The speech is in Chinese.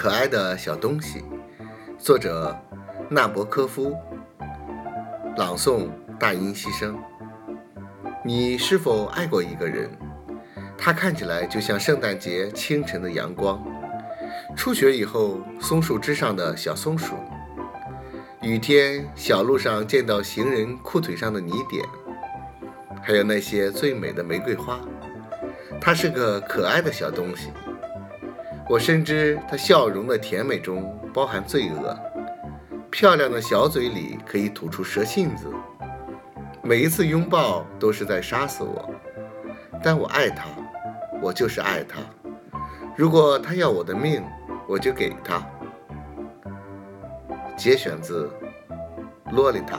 可爱的小东西，作者纳博科夫，朗诵大音希声。你是否爱过一个人？他看起来就像圣诞节清晨的阳光，初雪以后松树枝上的小松鼠，雨天小路上见到行人裤腿上的泥点，还有那些最美的玫瑰花。他是个可爱的小东西。我深知她笑容的甜美中包含罪恶，漂亮的小嘴里可以吐出蛇信子，每一次拥抱都是在杀死我，但我爱她，我就是爱她。如果她要我的命，我就给她。节选自《洛丽塔》。